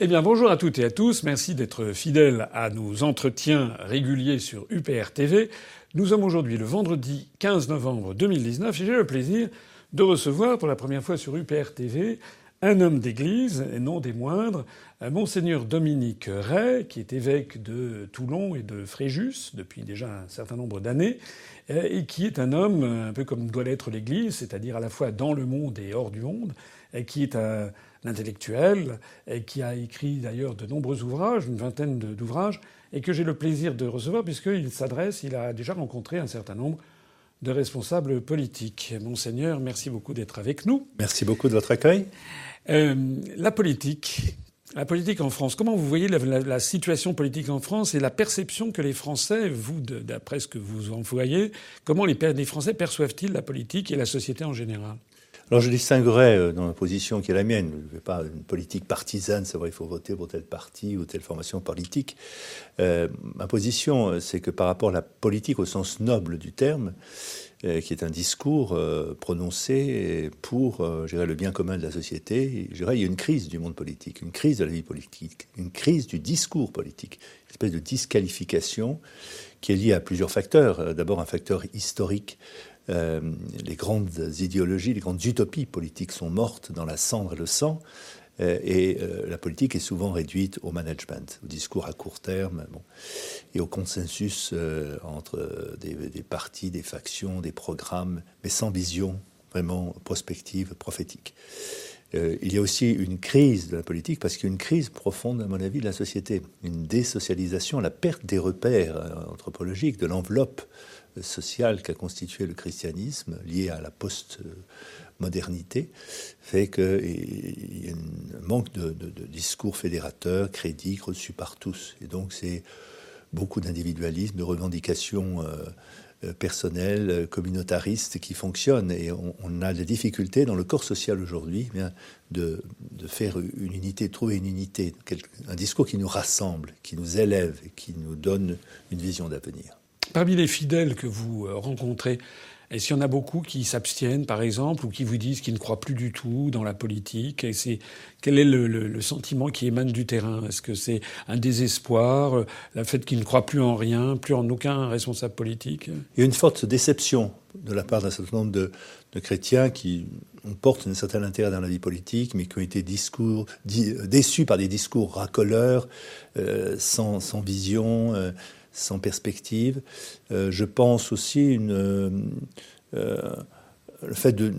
Eh bien, bonjour à toutes et à tous. Merci d'être fidèles à nos entretiens réguliers sur UPR TV. Nous sommes aujourd'hui le vendredi 15 novembre 2019 et j'ai le plaisir de recevoir pour la première fois sur UPR TV un homme d'église, et non des moindres, Monseigneur Dominique Ray, qui est évêque de Toulon et de Fréjus depuis déjà un certain nombre d'années, et qui est un homme un peu comme doit l'être l'Église, c'est-à-dire à la fois dans le monde et hors du monde, qui est un, intellectuel, et qui a écrit d'ailleurs de nombreux ouvrages, une vingtaine d'ouvrages, et que j'ai le plaisir de recevoir puisqu'il s'adresse, il a déjà rencontré un certain nombre de responsables politiques. Monseigneur, merci beaucoup d'être avec nous. Merci beaucoup de votre accueil. Euh, la politique, la politique en France. Comment vous voyez la, la, situation politique en France et la perception que les Français, vous, d'après ce que vous en voyez, comment les, les Français perçoivent-ils la politique et la société en général? Alors je distinguerais euh, dans la position qui est la mienne, je ne fais pas une politique partisane, vrai, il faut voter pour tel parti ou telle formation politique. Euh, ma position, euh, c'est que par rapport à la politique au sens noble du terme, qui est un discours prononcé pour le bien commun de la société, il y a une crise du monde politique, une crise de la vie politique, une crise du discours politique, une espèce de disqualification qui est liée à plusieurs facteurs. D'abord un facteur historique euh, les grandes idéologies, les grandes utopies politiques sont mortes dans la cendre et le sang. Euh, et euh, la politique est souvent réduite au management, au discours à court terme, et au consensus entre des, des, partis, des factions, des programmes, mais sans vision vraiment prospective, prophétique. il y a aussi une crise de la politique, parce qu'il y a une crise profonde, à mon avis, de la société. Une désocialisation, la perte des repères anthropologiques, de l'enveloppe social qu'a constitué le christianisme, lié à la post-modernité, fait qu'il y a un manque de, discours fédérateurs, crédibles, reçus par tous. Et donc c'est beaucoup d'individualisme, de revendications euh, euh, personnelles, communautaristes qui fonctionnent. Et on, a des difficultés dans le corps social aujourd'hui eh de, faire une unité, trouver une unité, un discours qui nous rassemble, qui nous élève, qui nous donne une vision d'avenir. Parmi les fidèles que vous euh, rencontrez, est-ce qu'il y en a beaucoup qui s'abstiennent, par exemple, ou qui vous disent qu'ils ne croient plus du tout dans la politique Et quel est le, sentiment qui émane du terrain? Est-ce que c'est un désespoir, euh, le fait qu'ils ne croient plus en rien, plus en aucun responsable politique? Il y a une forte déception de la part d'un certain nombre de, chrétiens qui portent un certain intérêt dans la vie politique, mais qui ont été déçus par des discours racoleurs, euh, sans, vision sans perspective. Euh, je pense aussi euh, euh, le fait de,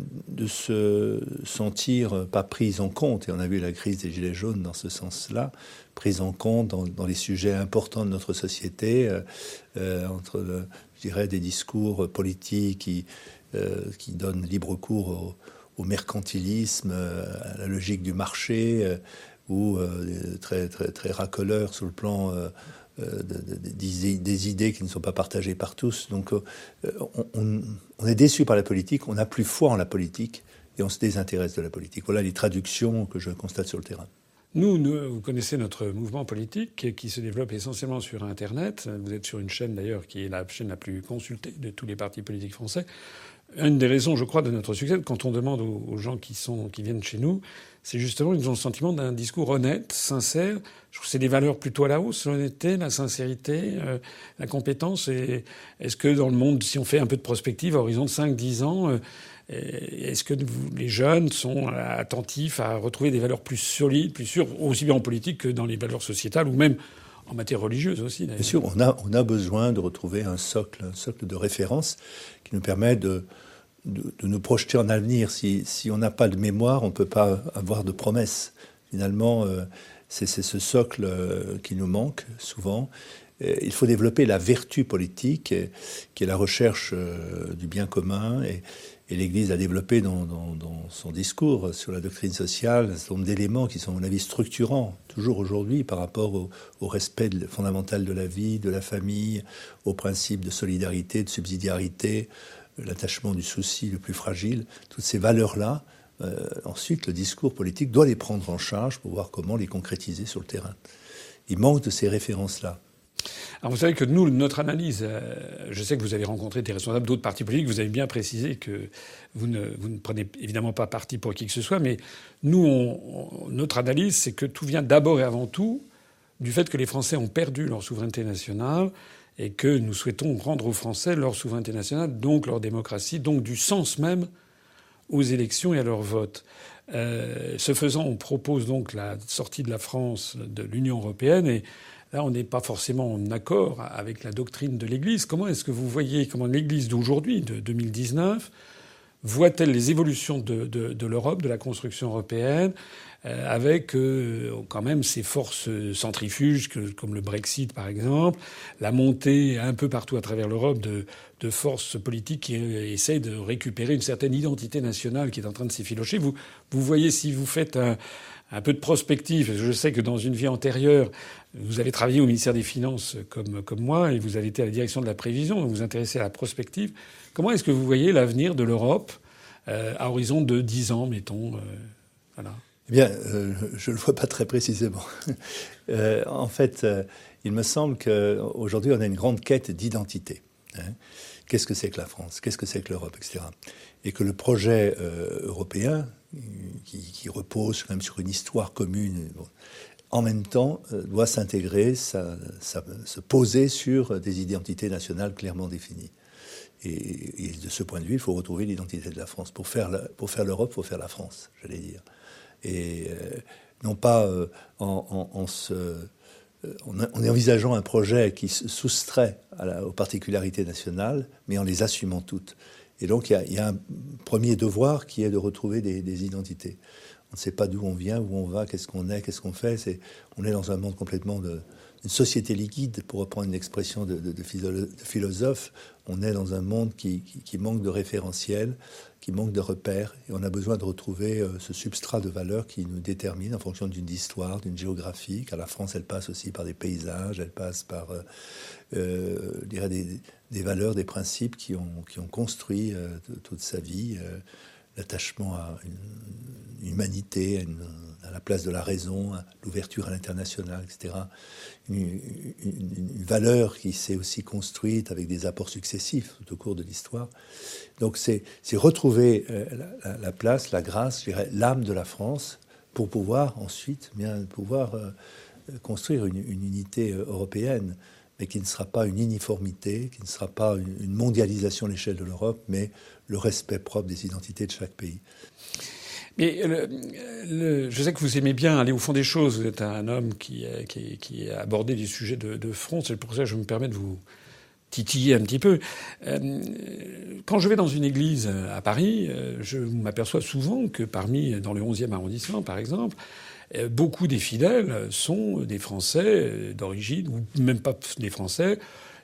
se sentir pas pris en compte, et on a vu la crise des Gilets jaunes dans ce sens-là, prise en compte dans, les sujets importants de notre société, entre, je dirais, des discours politiques qui, qui donnent libre cours au, mercantilisme, à la logique du marché, ou très, très, très racoleurs sur le plan euh, des, idées qui ne sont pas partagées par tous. Donc euh, on, est déçu par la politique, on n'a plus foi en la politique et on se désintéresse de la politique. Voilà les traductions que je constate sur le terrain. Nous, nous, vous connaissez notre mouvement politique qui se développe essentiellement sur Internet. Vous êtes sur une chaîne d'ailleurs qui est la chaîne la plus consultée de tous les partis politiques français. Une des raisons, je crois, de notre succès, quand on demande aux gens qui, sont, qui viennent chez nous, c'est justement ils ont le sentiment d'un discours honnête, sincère. Je trouve que c'est des valeurs plutôt à la hausse, l'honnêteté, la sincérité, euh, la compétence. Et est-ce que dans le monde, si on fait un peu de prospective à horizon de 5-10 ans, euh, est-ce que les jeunes sont attentifs à retrouver des valeurs plus solides, plus sûres, aussi bien en politique que dans les valeurs sociétales ou même en matière religieuse aussi Bien sûr, on a, on a besoin de retrouver un socle, un socle de référence qui nous permet de, de, nous projeter en avenir. Si, si on n'a pas de mémoire, on ne peut pas avoir de promesses. Finalement, euh, c'est ce socle euh, qui nous manque souvent. Il faut développer la vertu politique, qui est la recherche euh, du bien commun. Et l'Église a développé dans, son discours sur la doctrine sociale un certain nombre d'éléments qui sont, à mon avis, structurants, toujours aujourd'hui, par rapport au, au respect fondamental de la vie, de la famille, au principe de solidarité, de subsidiarité, l'attachement du souci le plus fragile. Toutes ces valeurs-là ensuite, le discours politique doit les prendre en charge pour voir comment les concrétiser sur le terrain. Il manque de ces références-là. Alors vous savez que nous, notre analyse, euh, je sais que vous avez rencontré des responsables d'autres partis politiques, vous avez bien précisé que vous ne, prenez évidemment pas parti pour qui que ce soit, mais nous, notre analyse, c'est que tout vient d'abord et avant tout du fait que les Français ont perdu leur souveraineté nationale et que nous souhaitons rendre aux Français leur souveraineté nationale, donc leur démocratie, donc du sens même aux élections et à leur vote. Euh, ce faisant, on propose donc la sortie de la France de l'Union européenne et Là, on n'est pas forcément en accord avec la doctrine de l'Église. Comment est-ce que vous voyez comment l'Église d'aujourd'hui, de 2019, voit-elle les évolutions de, de, de l'Europe, de la construction européenne, euh, avec euh, quand même ces forces centrifuges que, comme le Brexit par exemple, la montée un peu partout à travers l'Europe de, de forces politiques qui essayent de récupérer une certaine identité nationale qui est en train de s'effilocher? Vous, vous voyez si vous faites un, un peu de prospective. Je sais que dans une vie antérieure, vous avez travaillé au ministère des Finances comme, comme moi et vous avez été à la direction de la prévision, vous vous intéressez à la prospective. Comment est-ce que vous voyez l'avenir de l'Europe euh, à horizon de 10 ans, mettons euh, voilà. Eh bien, euh, je ne le vois pas très précisément. En fait, il me semble qu'aujourd'hui, on a une grande quête d'identité. Hein. Qu'est-ce que c'est que la France? Qu'est-ce que c'est que l'Europe Etc. Et que le projet européen, qui, repose même sur une histoire commune, en même temps, euh, doit s'intégrer, se poser sur des identités nationales clairement définies. Et, de ce point de vue, il faut retrouver l'identité de la France. Pour faire, l'Europe, il faut faire la France, j'allais dire. Et euh, non pas euh, en, se, euh, en, en, envisageant un projet qui se soustrait aux particularités nationales, mais en les assumant toutes. Et donc, il y a, un premier devoir qui est de retrouver des, identités on ne sait pas d'où on vient, où on va, qu'est-ce qu'on est, qu'est-ce qu'on fait. On est dans un monde complètement de, une société liquide, pour reprendre une expression de, philosophe. On est dans un monde qui, qui, qui, manque de référentiels, qui manque de repères, et on a besoin de retrouver euh, ce substrat de valeurs qui nous détermine en fonction d'une histoire, d'une géographie. Car la France, elle passe aussi par des paysages, elle passe par, euh, euh, des, valeurs, des principes qui ont, qui ont construit toute sa vie. L'attachement à une, humanité, à, à, la place de la raison, l'ouverture à l'international, etc. Une, valeur qui s'est aussi construite avec des apports successifs tout au cours de l'histoire. Donc c'est retrouver euh, la, la, place, la grâce, l'âme de la France pour pouvoir ensuite bien pouvoir euh, construire une, unité euh, européenne mais qui ne sera pas une uniformité, qui ne sera pas une mondialisation à l'échelle de l'Europe, mais le respect propre des identités de chaque pays. Mais je sais que vous aimez bien aller au fond des choses. Vous êtes un homme qui, qui, qui a abordé des sujets de, de front. C'est pour ça que je me permets de vous titiller un petit peu. Euh, quand je vais dans une église à Paris, je m'aperçois souvent que parmi, dans le 11e arrondissement par exemple, beaucoup des fidèles sont des Français d'origine, ou même pas des Français,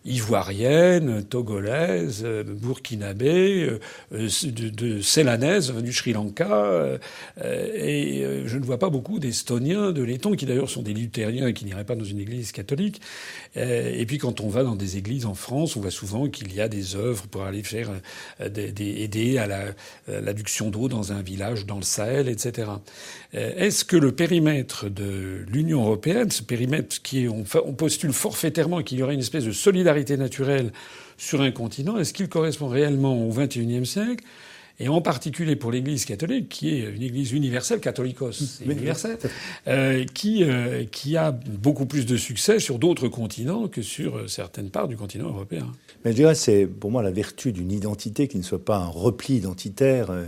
ivoirienne, togolaise, burkinabé, euh, de, de célanaise, du Sri Lanka, euh, et euh, je ne vois pas beaucoup d'Estoniens, de Lettons, qui d'ailleurs sont des luthériens et qui n'iraient pas dans une église catholique. Et puis quand on va dans des églises en France, on voit souvent qu'il y a des œuvres pour aller faire des, des, aider à l'adduction la, d'eau dans un village dans le Sahel, etc. Est-ce que le périmètre de l'Union européenne, ce périmètre qui est, on postule forfaitairement qu'il y aurait une espèce de solidarité naturelle sur un continent, est-ce qu'il correspond réellement au XXIe siècle et en particulier pour l'Église catholique, qui est une Église universelle, catholicos, c'est universel, euh, qui, euh, qui a beaucoup plus de succès sur d'autres continents que sur euh, certaines parts du continent européen? Mais je dirais c'est pour moi la vertu d'une identité qui ne soit pas un repli identitaire, un,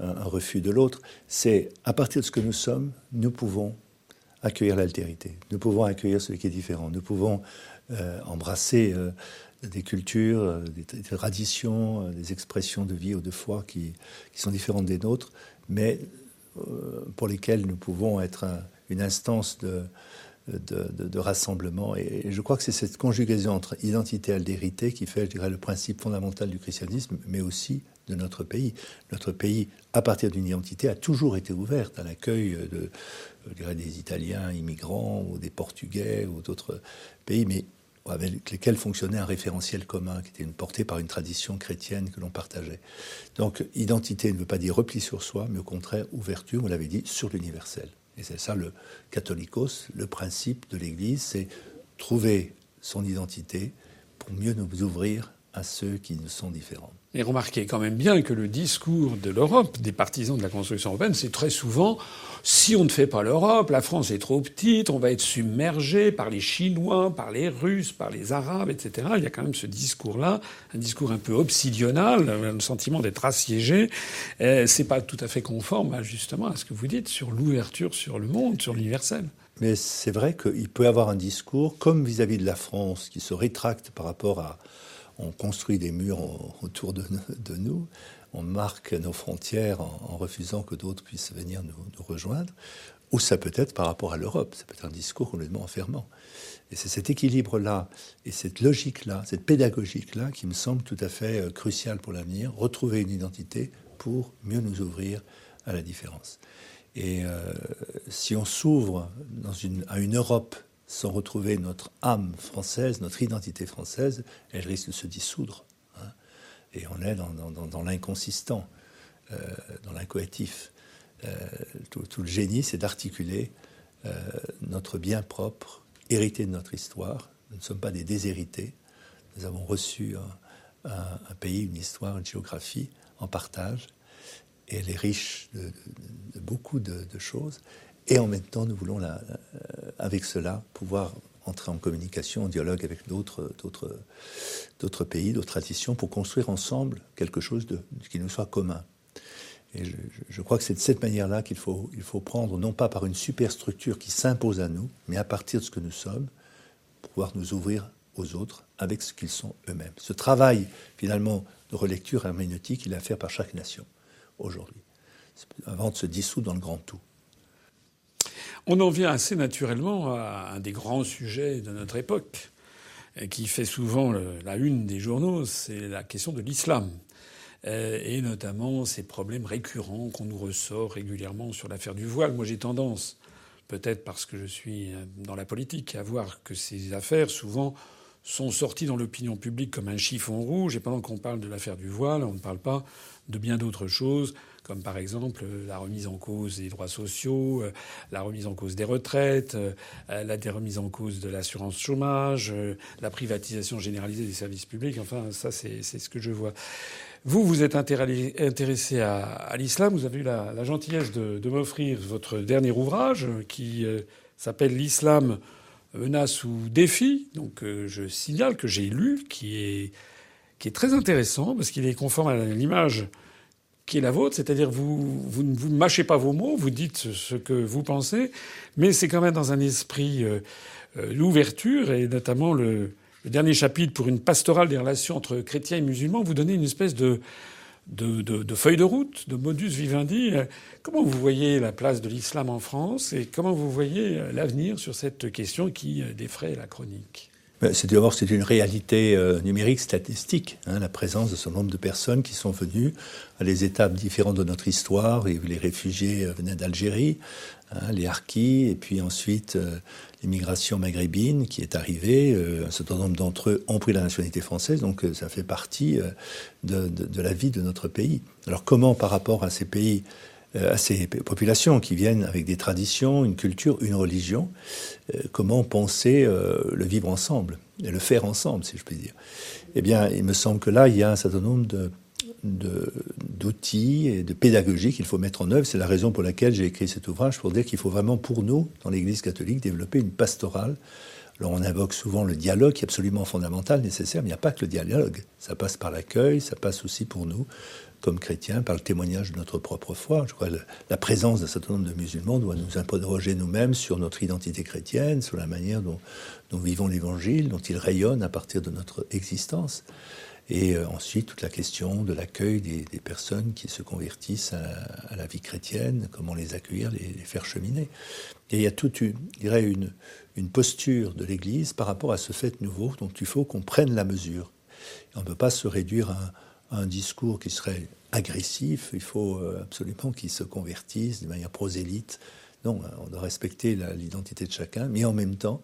un refus de l'autre. C'est à partir de ce que nous sommes, nous pouvons accueillir l'altérité, nous pouvons accueillir ce qui est différent, nous pouvons euh, embrasser euh, des cultures, euh, des, traditions, des expressions de vie ou de foi qui, sont différentes des nôtres, mais pour lesquelles nous pouvons être un, une instance de, rassemblement. Et je crois que c'est cette conjugaison entre identité et altérité qui fait, je dirais, le principe fondamental du christianisme, mais aussi de notre pays. Notre pays, à partir d'une identité, a toujours été ouverte à l'accueil de, des Italiens immigrants ou des Portugais ou d'autres pays, mais avec lesquels fonctionnait un référentiel commun, qui était porté par une tradition chrétienne que l'on partageait. Donc, identité ne veut pas dire repli sur soi, mais au contraire, ouverture, vous l'avez dit, sur l'universel. Et c'est ça le catholicos, le principe de l'Église, c'est trouver son identité pour mieux nous ouvrir à ceux qui nous sont différents. Et remarquez quand même bien que le discours de l'Europe, des partisans de la construction européenne, c'est très souvent si on ne fait pas l'Europe, la France est trop petite, on va être submergé par les Chinois, par les Russes, par les Arabes, etc. Il y a quand même ce discours-là, un discours un peu obsidional, un sentiment d'être assiégé. C'est pas tout à fait conforme, justement, à ce que vous dites sur l'ouverture sur le monde, sur l'universel. Mais c'est vrai qu'il peut y avoir un discours, comme vis-à-vis de la France, qui se rétracte par rapport à. On construit des murs autour de, nous, on marque nos frontières en, refusant que d'autres puissent venir nous, rejoindre, ou ça peut être par rapport à l'Europe, ça peut être un discours complètement enfermant. Et c'est cet équilibre-là, et cette logique-là, cette pédagogique-là qui me semble tout à fait euh, cruciale pour l'avenir, retrouver une identité pour mieux nous ouvrir à la différence. Et euh, si on s'ouvre à une Europe sans retrouver notre âme française, notre identité française, elle risque de se dissoudre. Hein. Et on est dans, l'inconsistant, euh, dans l'incoétif. Euh, tout, le génie, c'est d'articuler notre bien propre, hérité de notre histoire. Nous ne sommes pas des déshérités. Nous avons reçu un pays, une histoire, une géographie en partage et elle est riche de, beaucoup de, choses. Et en même temps, nous voulons, euh, avec cela, pouvoir entrer en communication, en dialogue avec d'autres, pays, d'autres traditions, pour construire ensemble quelque chose qui nous soit commun. Et je, crois que c'est de cette manière-là qu'il faut, il faut prendre, non pas par une superstructure qui s'impose à nous, mais à partir de ce que nous sommes, pouvoir nous ouvrir aux autres avec ce qu'ils sont eux-mêmes. Ce travail, finalement, de relecture herméneutique, il est à faire par chaque nation aujourd'hui, avant de se dissoudre dans le grand tout. On en vient assez naturellement à un des grands sujets de notre époque, qui fait souvent la une des journaux, c'est la question de l'islam. Euh, et notamment ces problèmes récurrents qu'on nous ressort régulièrement sur l'affaire du voile. Moi, j'ai tendance, peut-être parce que je suis dans la politique, à voir que ces affaires, souvent, sont sorties dans l'opinion publique comme un chiffon rouge. Et pendant qu'on parle de l'affaire du voile, on ne parle pas de bien d'autres choses, comme par exemple euh, la remise en cause des droits sociaux, euh, la remise en cause des retraites, euh, la remise en cause de l'assurance chômage, la privatisation généralisée des services publics. Enfin, ça, c'est ce que je vois. Vous, vous êtes intéressé à, l'islam. Vous avez eu la, gentillesse de, m'offrir votre dernier ouvrage qui s'appelle L'islam menace ou défi. Donc, je signale que j'ai lu, qui est qui est très intéressant parce qu'il est conforme à l'image qui est la vôtre, c'est-à-dire vous, vous ne vous mâchez pas vos mots, vous dites ce que vous pensez, mais c'est quand même dans un esprit euh, euh, d'ouverture et notamment le, dernier chapitre pour une pastorale des relations entre chrétiens et musulmans, vous donnez une espèce de, de, de, feuille de route, de modus vivendi. Comment vous voyez la place de l'islam en France et comment vous voyez l'avenir sur cette question qui défraie la chronique? C'est d'abord c'est une réalité euh, numérique statistique, hein, la présence de ce nombre de personnes qui sont venues à des étapes différentes de notre histoire. Les réfugiés euh, venaient d'Algérie, hein, les harkis, et puis ensuite euh, l'immigration maghrébine qui est arrivée. un certain nombre d'entre eux ont pris la nationalité française, donc ça fait partie de, de, la vie de notre pays. Alors comment, par rapport à ces pays, à ces populations qui viennent avec des traditions, une culture, une religion, euh, comment penser euh, le vivre ensemble et le faire ensemble, si je puis dire. Eh bien, il me semble que là, il y a un certain nombre d'outils et de pédagogie qu'il faut mettre en œuvre. C'est la raison pour laquelle j'ai écrit cet ouvrage, pour dire qu'il faut vraiment, pour nous, dans l'Église catholique, développer une pastorale. Alors on invoque souvent le dialogue, qui est absolument fondamental, nécessaire, mais il n'y a pas que le dialogue. Ça passe par l'accueil, ça passe aussi pour nous comme chrétiens, par le témoignage de notre propre foi. Je crois que la présence d'un certain nombre de musulmans doit nous interroger nous-mêmes sur notre identité chrétienne, sur la manière dont nous vivons l'Évangile, dont il rayonne à partir de notre existence. Et euh, ensuite, toute la question de l'accueil des, personnes qui se convertissent à, la vie chrétienne, comment les accueillir, les, faire cheminer. Et il y a toute une, dirais une, une posture de l'Église par rapport à ce fait nouveau dont il faut qu'on prenne la mesure. on ne peut pas se réduire à un discours qui serait agressif, il faut euh, absolument qu'ils se convertissent de manière prosélyte. Non, on doit respecter l'identité de chacun, mais en même temps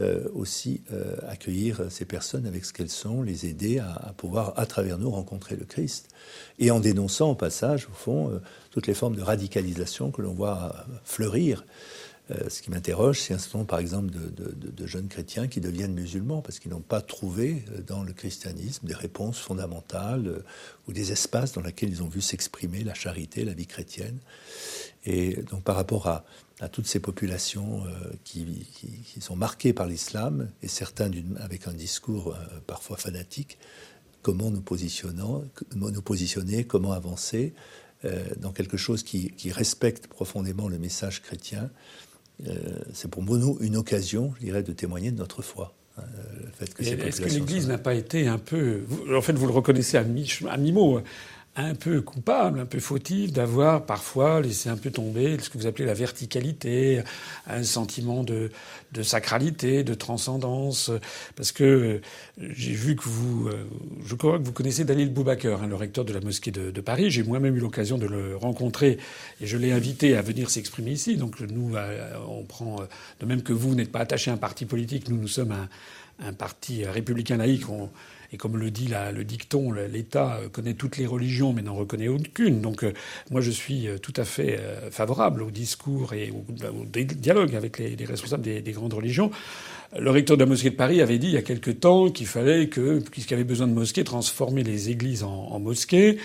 euh, aussi euh, accueillir ces personnes avec ce qu'elles sont, les aider à, pouvoir, à travers nous, rencontrer le Christ. Et en dénonçant au passage, au fond, toutes les formes de radicalisation que l'on voit fleurir. Ce qui m'interroge, c'est un certain nombre, par exemple, de, jeunes chrétiens qui deviennent musulmans parce qu'ils n'ont pas trouvé dans le christianisme des réponses fondamentales ou des espaces dans lesquels ils ont vu s'exprimer la charité, la vie chrétienne. Et donc par rapport à, toutes ces populations euh, qui, sont marquées par l'islam, et certains avec un discours euh, parfois fanatique, comment nous, positionner, comment avancer euh, dans quelque chose qui, respecte profondément le message chrétien. C'est pour nous une occasion, je dirais, de témoigner de notre foi. Hein, est-ce que l'Église n'a pas été un peu... en fait, vous le reconnaissez à mi-mot un peu coupable, un peu fautif d'avoir parfois laissé un peu tomber ce que vous appelez la verticalité, un sentiment de, de sacralité, de transcendance. Parce que j'ai vu que vous, euh, je crois que vous connaissez Dalil Boubaker, hein, le recteur de la mosquée de, Paris. J'ai moi-même eu l'occasion de le rencontrer et je l'ai invité à venir s'exprimer ici. Donc nous, euh, on prend, euh, de même que vous n'êtes pas attaché à un parti politique, nous, nous sommes un, un parti républicain laïque. Et comme le dit le dicton, l'État connaît toutes les religions mais n'en reconnaît aucune. Donc euh, moi je suis euh, tout à fait euh, favorable au discours et au, dialogue avec les, responsables des, grandes religions. Le recteur de la mosquée de Paris avait dit il y a quelque temps qu'il fallait que, puisqu'il y avait besoin de mosquées, transformer les églises en, en mosquées.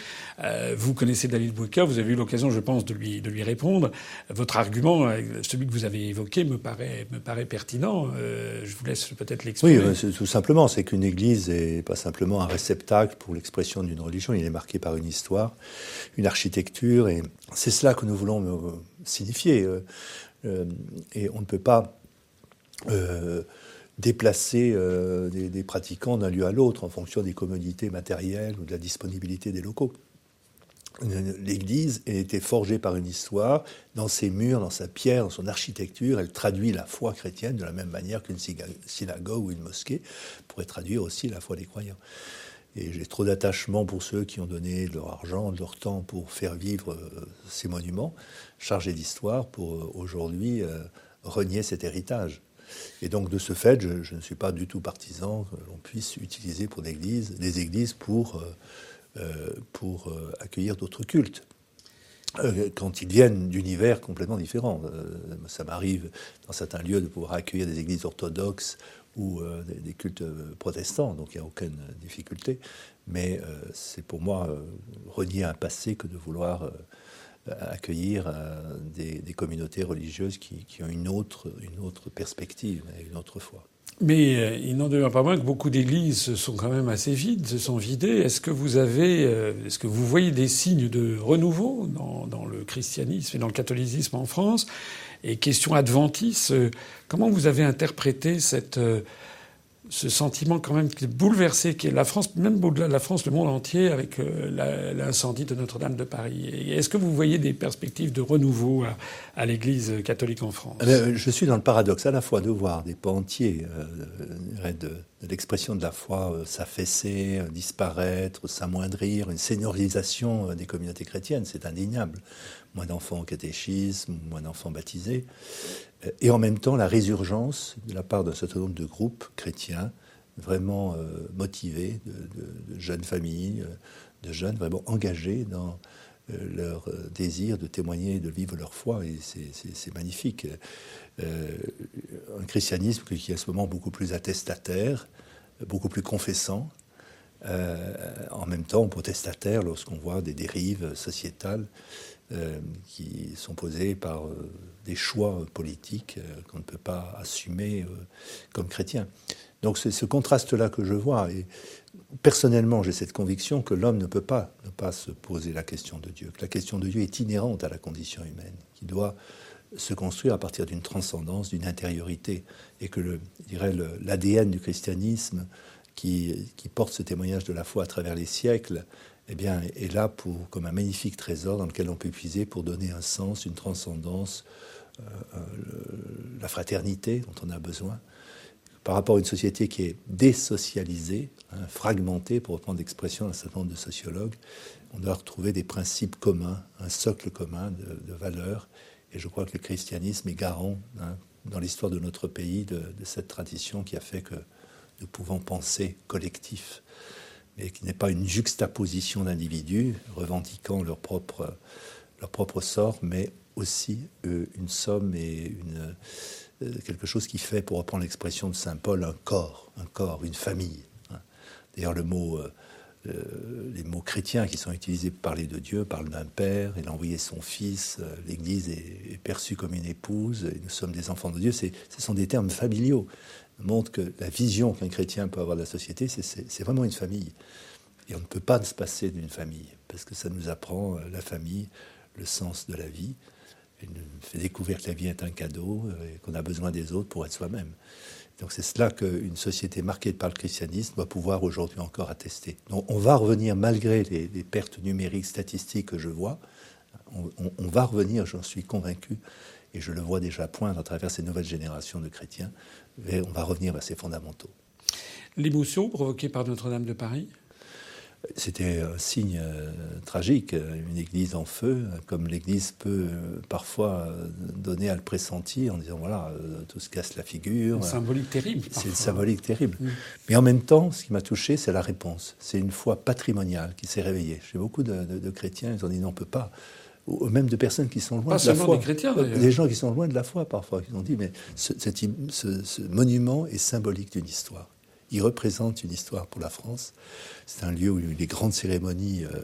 Euh, vous connaissez Dalil Bouka, vous avez eu l'occasion, je pense, de lui, de lui répondre. Votre argument, euh, celui que vous avez évoqué, me paraît, me paraît pertinent. Euh, je vous laisse peut-être l'expliquer. Oui, tout simplement, c'est qu'une église n'est pas simplement un réceptacle pour l'expression d'une religion, il est marqué par une histoire, une architecture, et c'est cela que nous voulons signifier. et on ne peut pas euh, déplacer euh, des, pratiquants d'un lieu à l'autre en fonction des commodités matérielles ou de la disponibilité des locaux. L'Église a été forgée par une histoire, dans ses murs, dans sa pierre, dans son architecture, elle traduit la foi chrétienne de la même manière qu'une synagogue ou une mosquée pourrait traduire aussi la foi des croyants. Et j'ai trop d'attachement pour ceux qui ont donné de leur argent, de leur temps pour faire vivre euh, ces monuments chargés d'histoire, pour aujourd'hui renier cet héritage. Et donc, de ce fait, je, ne suis pas du tout partisan que l'on puisse utiliser pour des églises, des églises pour, euh, euh, pour euh, accueillir d'autres cultes. quand ils viennent d'univers complètement différents. ça m'arrive dans certains lieux de pouvoir accueillir des églises orthodoxes ou des, cultes protestants, donc il n'y a aucune difficulté. Mais c'est pour moi renier un passé que de vouloir accueillir euh, des, communautés religieuses qui, ont une autre, une autre perspective, une autre foi. Mais euh, il n'en demeure pas moins que beaucoup d'églises sont quand même assez vides, se sont vidées. Est-ce que vous avez, euh, est-ce que vous voyez des signes de renouveau dans, le christianisme et dans le catholicisme en France? Et question adventiste, comment vous avez interprété cette ce sentiment quand même qui est bouleversé, qui est la France, même au-delà de la France, le monde entier, avec euh, l'incendie de Notre-Dame de Paris. Est-ce que vous voyez des perspectives de renouveau à, l'Église catholique en France? Eh Je suis dans le paradoxe à la fois de voir des pans entiers euh, de, l'expression de la foi euh, s'affaisser, disparaître, s'amoindrir, une seniorisation des communautés chrétiennes, c'est indéniable. Moins d'enfants au catéchisme, moins d'enfants baptisés. Et en même temps la résurgence de la part d'un certain nombre de groupes chrétiens vraiment euh, motivés, de, jeunes familles, euh, de jeunes vraiment engagés dans euh, leur désir de témoigner, de vivre leur foi, et c'est magnifique. un christianisme qui est à ce moment beaucoup plus attestataire, beaucoup plus confessant, en même temps protestataire lorsqu'on voit des dérives sociétales euh, qui sont posés par euh, des choix politiques euh, qu'on ne peut pas assumer comme chrétien. Donc c'est ce contraste-là que je vois. Et personnellement, j'ai cette conviction que l'homme ne peut pas ne pas se poser la question de Dieu, que la question de Dieu est inhérente à la condition humaine, qui doit se construire à partir d'une transcendance, d'une intériorité, et que l'ADN du christianisme qui, porte ce témoignage de la foi à travers les siècles eh bien, est là pour, comme un magnifique trésor dans lequel on peut puiser pour donner un sens, une transcendance, euh, euh, la fraternité dont on a besoin. Par rapport à une société qui est désocialisée, hein, fragmentée, pour reprendre l'expression d'un certain nombre de sociologues, on doit retrouver des principes communs, un socle commun de, valeurs. Et je crois que le christianisme est garant hein, dans l'histoire de notre pays de, cette tradition qui a fait que nous pouvons penser collectif, mais qui n'est pas une juxtaposition d'individus revendiquant leur propre, leur propre sort, mais aussi euh, une somme et une, euh, quelque chose qui fait, pour reprendre l'expression de Saint Paul, un corps, un corps, une famille. Hein. D'ailleurs, le mot euh, les mots chrétiens qui sont utilisés pour parler de Dieu parlent d'un père, il a envoyé son fils, euh, l'Église est, perçue comme une épouse, nous sommes des enfants de Dieu. Ce sont des termes familiaux, montrent que la vision qu'un chrétien peut avoir de la société, c'est vraiment une famille. Et on ne peut pas se passer d'une famille, parce que ça nous apprend euh, la famille, le sens de la vie, et nous fait découvrir que la vie est un cadeau et qu'on a besoin des autres pour être soi-même. Donc c'est cela qu'une société marquée par le christianisme doit pouvoir aujourd'hui encore attester. Donc on va revenir, malgré les, pertes numériques statistiques que je vois, on, va revenir, j'en suis convaincu, et je le vois déjà poindre à travers ces nouvelles générations de chrétiens, on va revenir à ces fondamentaux. L'émotion provoquée par Notre-Dame de Paris? C'était un signe euh, tragique, une église en feu, comme l'église peut euh, parfois euh, donner à le pressentir en disant voilà, tout se casse la figure. C'est symbolique terrible. C'est une symbolique terrible. Mm. Mais en même temps, ce qui m'a touché, c'est la réponse. C'est une foi patrimoniale qui s'est réveillée. J'ai beaucoup de, chrétiens, ils ont dit non, on ne peut pas. Ou même de personnes qui sont loin de la foi. Des chrétiens, Des gens qui sont loin de la foi parfois, qui ont dit mais ce monument est symbolique d'une histoire. Il représente une histoire pour la France. C'est un lieu où il y a eu des grandes cérémonies, euh,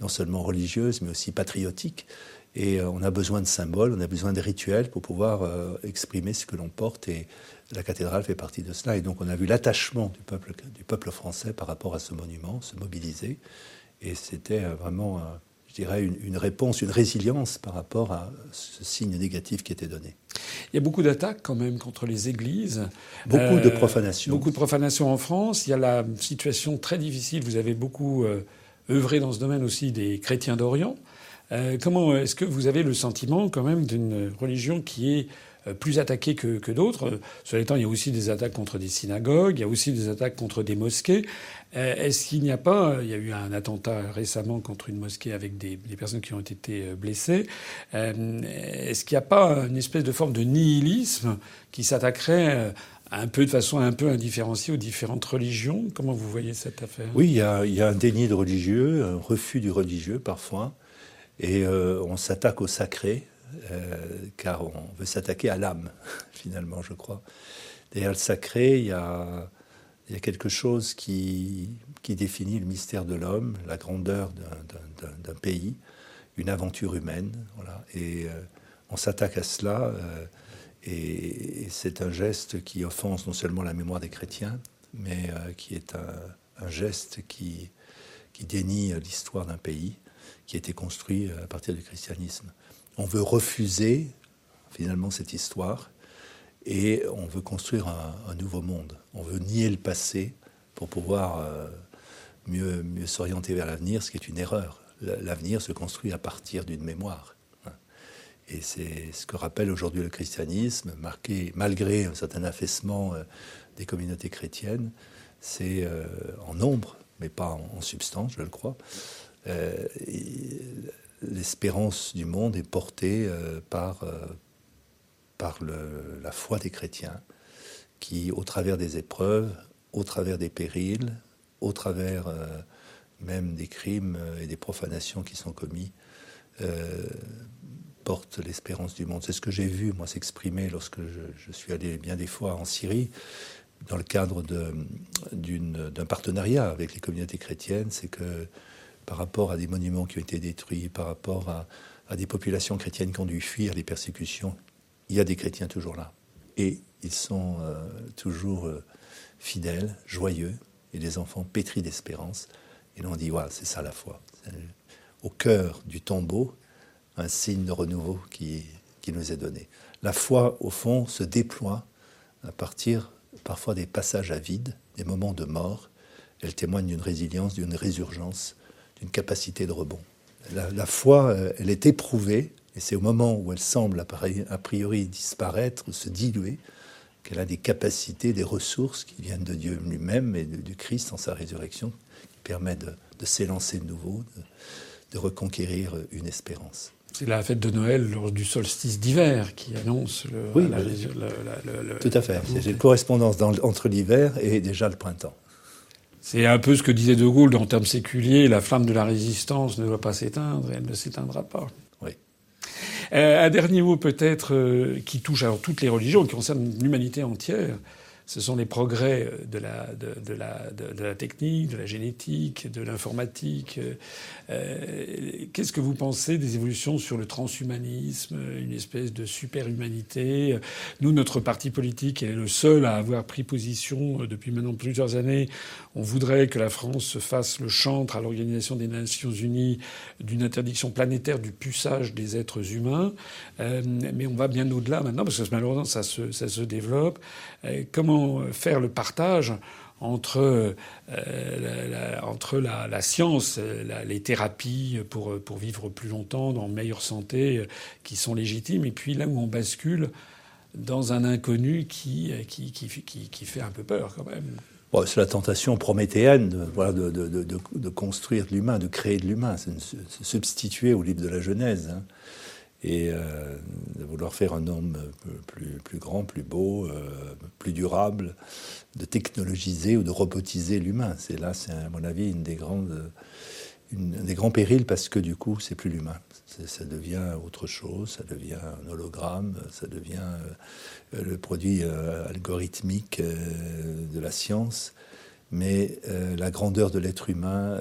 non seulement religieuses, mais aussi patriotiques. Et euh, on a besoin de symboles, on a besoin de rituels pour pouvoir euh, exprimer ce que l'on porte. Et la cathédrale fait partie de cela. Et donc on a vu l'attachement du peuple, français par rapport à ce monument, se mobiliser. Et c'était vraiment dirais, une, réponse, une résilience par rapport à ce signe négatif qui était donné. Il y a beaucoup d'attaques quand même contre les églises. Beaucoup de euh, profanation. Beaucoup de profanation en France. Il y a la situation très difficile. Vous avez beaucoup euh, œuvré dans ce domaine aussi des chrétiens d'Orient. Euh, comment est-ce que vous avez le sentiment quand même d'une religion qui est plus attaqués que, que d'autres. Cela étant, il y a aussi des attaques contre des synagogues, il y a aussi des attaques contre des mosquées. Euh, est-ce qu'il n'y a pas, il y a eu un attentat récemment contre une mosquée avec des, personnes qui ont été euh, blessées. Est-ce qu'il n'y a pas une espèce de forme de nihilisme qui s'attaquerait un peu de façon un peu indifférenciée aux différentes religions? Comment vous voyez cette affaire? Oui, il y, a, un déni de religieux, un refus du religieux parfois, et on s'attaque au sacré. Euh, car on veut s'attaquer à l'âme, finalement, je crois. Derrière le sacré, il y a, quelque chose qui, définit le mystère de l'homme, la grandeur d'un pays, une aventure humaine. Et euh, on s'attaque à cela, euh, et, c'est un geste qui offense non seulement la mémoire des chrétiens, mais qui est un, un geste qui, qui dénie l'histoire d'un pays qui a été construit à partir du christianisme on veut refuser finalement cette histoire et on veut construire un, nouveau monde. On veut nier le passé pour pouvoir euh, mieux, s'orienter vers l'avenir, ce qui est une erreur. L'avenir se construit à partir d'une mémoire. Et c'est ce que rappelle aujourd'hui le christianisme, marqué malgré un certain affaissement euh, des communautés chrétiennes, c'est euh, en nombre, mais pas en, substance, je le crois l'espérance du monde est portée euh, par, euh, par la foi des chrétiens qui, au travers des épreuves, au travers des périls, au travers euh, même des crimes et des profanations qui sont commis, portent l'espérance du monde. C'est ce que j'ai vu, moi, s'exprimer lorsque je, suis allé bien des fois en Syrie, dans le cadre d'un partenariat avec les communautés chrétiennes, c'est que par rapport à des monuments qui ont été détruits, par rapport à, des populations chrétiennes qui ont dû fuir les persécutions, il y a des chrétiens toujours là. Et ils sont euh, toujours euh, fidèles, joyeux, et des enfants pétris d'espérance. Et l'on dit, c'est ça la foi. Au cœur du tombeau, un signe de renouveau qui nous est donné. La foi, au fond, se déploie à partir parfois des passages à vide, des moments de mort. Elle témoigne d'une résilience, d'une résurgence d'une capacité de rebond. La, foi, euh, elle est éprouvée, et c'est au moment où elle semble a priori disparaître, se diluer, qu'elle a des capacités, des ressources qui viennent de Dieu lui-même et du Christ en sa résurrection, qui permettent de, s'élancer de nouveau, de, reconquérir une espérance. C'est la fête de Noël lors du solstice d'hiver qui annonce le, Oui, la- le- Tout à fait. C'est une correspondance dans- entre l'hiver et déjà le printemps. C'est un peu ce que disait De Gaulle en termes séculiers, la flamme de la résistance ne doit pas s'éteindre, elle ne s'éteindra pas. Oui. Euh, un dernier mot peut-être euh, qui touche alors toutes les religions, qui concerne l'humanité entière. Ce sont les progrès de la, technique, de la génétique, de l'informatique. Euh, Qu'est-ce que vous pensez des évolutions sur le transhumanisme, une espèce de super-humanité? Nous, notre parti politique est le seul à avoir pris position euh, depuis maintenant plusieurs années. On voudrait que la France se fasse le chantre à l'Organisation des Nations Unies d'une interdiction planétaire du puçage des êtres humains. Euh, mais on va bien au-delà maintenant, parce que malheureusement, ça se, développe. Comment faire le partage entre, euh, la, entre la, science, euh, les thérapies pour, pour vivre plus longtemps, dans meilleure santé, euh, qui sont légitimes, et puis là où on bascule dans un inconnu qui, euh, qui, qui, fait un peu peur quand même. C'est la tentation prométhéenne de, de, construire de l'humain, de créer de l'humain, c'est se substituer au livre de la Genèse. hein. Et euh, de vouloir faire un homme plus, grand, plus beau, euh, plus durable, de technologiser ou de robotiser l'humain. C'est là, c'est à mon avis une des un des grands périls parce que du coup, c'est plus l'humain. Ça devient autre chose, ça devient un hologramme, ça devient euh, le produit algorithmique de la science. Mais la grandeur de l'être humain,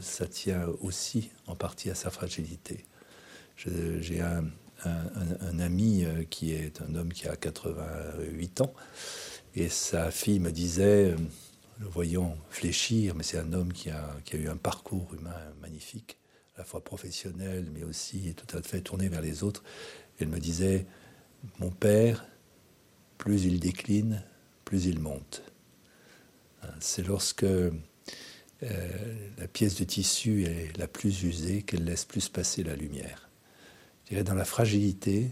ça tient aussi en partie à sa fragilité. J'ai un, ami euh, qui est un homme qui a 88 ans, et sa fille me disait, euh, le voyant fléchir, mais c'est un homme qui a, qui a eu un parcours humain magnifique, à la fois professionnel, mais aussi tout à fait tourné vers les autres. Elle me disait, mon père, plus il décline, plus il monte. Hein, C'est lorsque euh, la pièce de tissu est la plus usée qu'elle laisse plus passer la lumière. Dans la fragilité,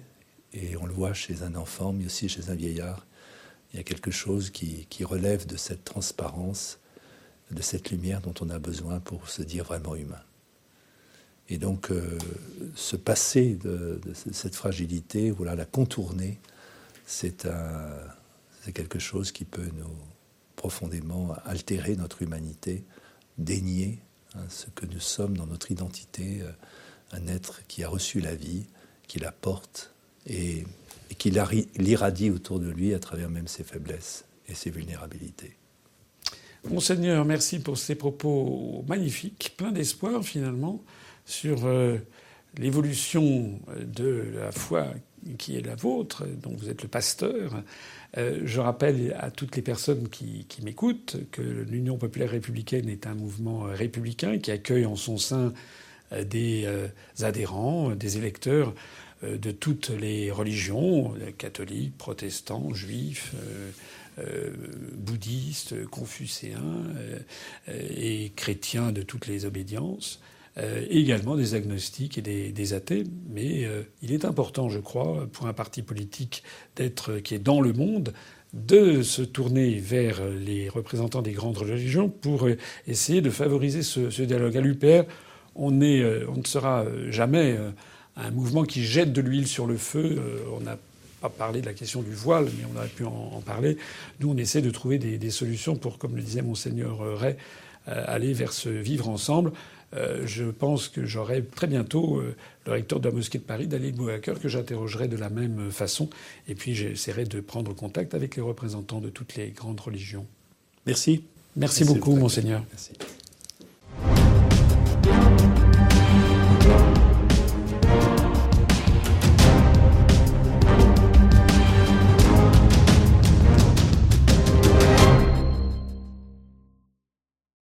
et on le voit chez un enfant, mais aussi chez un vieillard, il y a quelque chose qui, relève de cette transparence, de cette lumière dont on a besoin pour se dire vraiment humain. Et donc, euh, se passer de, de ce- cette fragilité, voilà, la contourner, c'est quelque chose qui peut nous profondément altérer notre humanité, dénier hein, ce que nous sommes dans notre identité, euh, un être qui a reçu la vie, qui la porte et, qui l'irradie autour de lui à travers même ses faiblesses et ses vulnérabilités. Monseigneur, merci pour ces propos magnifiques, plein d'espoir finalement sur euh, l'évolution de la foi qui est la vôtre, dont vous êtes le pasteur. Euh, je rappelle à toutes les personnes qui, m'écoutent que l'Union populaire républicaine est un mouvement républicain qui accueille en son sein des euh, adhérents, des électeurs euh, de toutes les religions, euh, catholiques, protestants, juifs, euh, euh, bouddhistes, confucéens euh, euh, et chrétiens de toutes les obédiences, euh, également des agnostiques et des, athées. Mais euh, il est important, je crois, pour un parti politique d'être qui est dans le monde, de se tourner vers les représentants des grandes religions pour euh, essayer de favoriser ce, ce dialogue. À l'UPR, on, est, euh, on ne sera euh, jamais euh, un mouvement qui jette de l'huile sur le feu. On n'a pas parlé de la question du voile, mais on aurait pu en, parler. Nous, on essaie de trouver des, des solutions pour, comme le disait monseigneur Ray, aller vers ce vivre ensemble. Euh, je pense que j'aurai très bientôt euh, le recteur de la mosquée de Paris, Dalit Boubaker, que j'interrogerai de la même façon. Et puis j'essaierai de prendre contact avec les représentants de toutes les grandes religions. Merci. Merci, beaucoup. monseigneur. Merci. Thank you.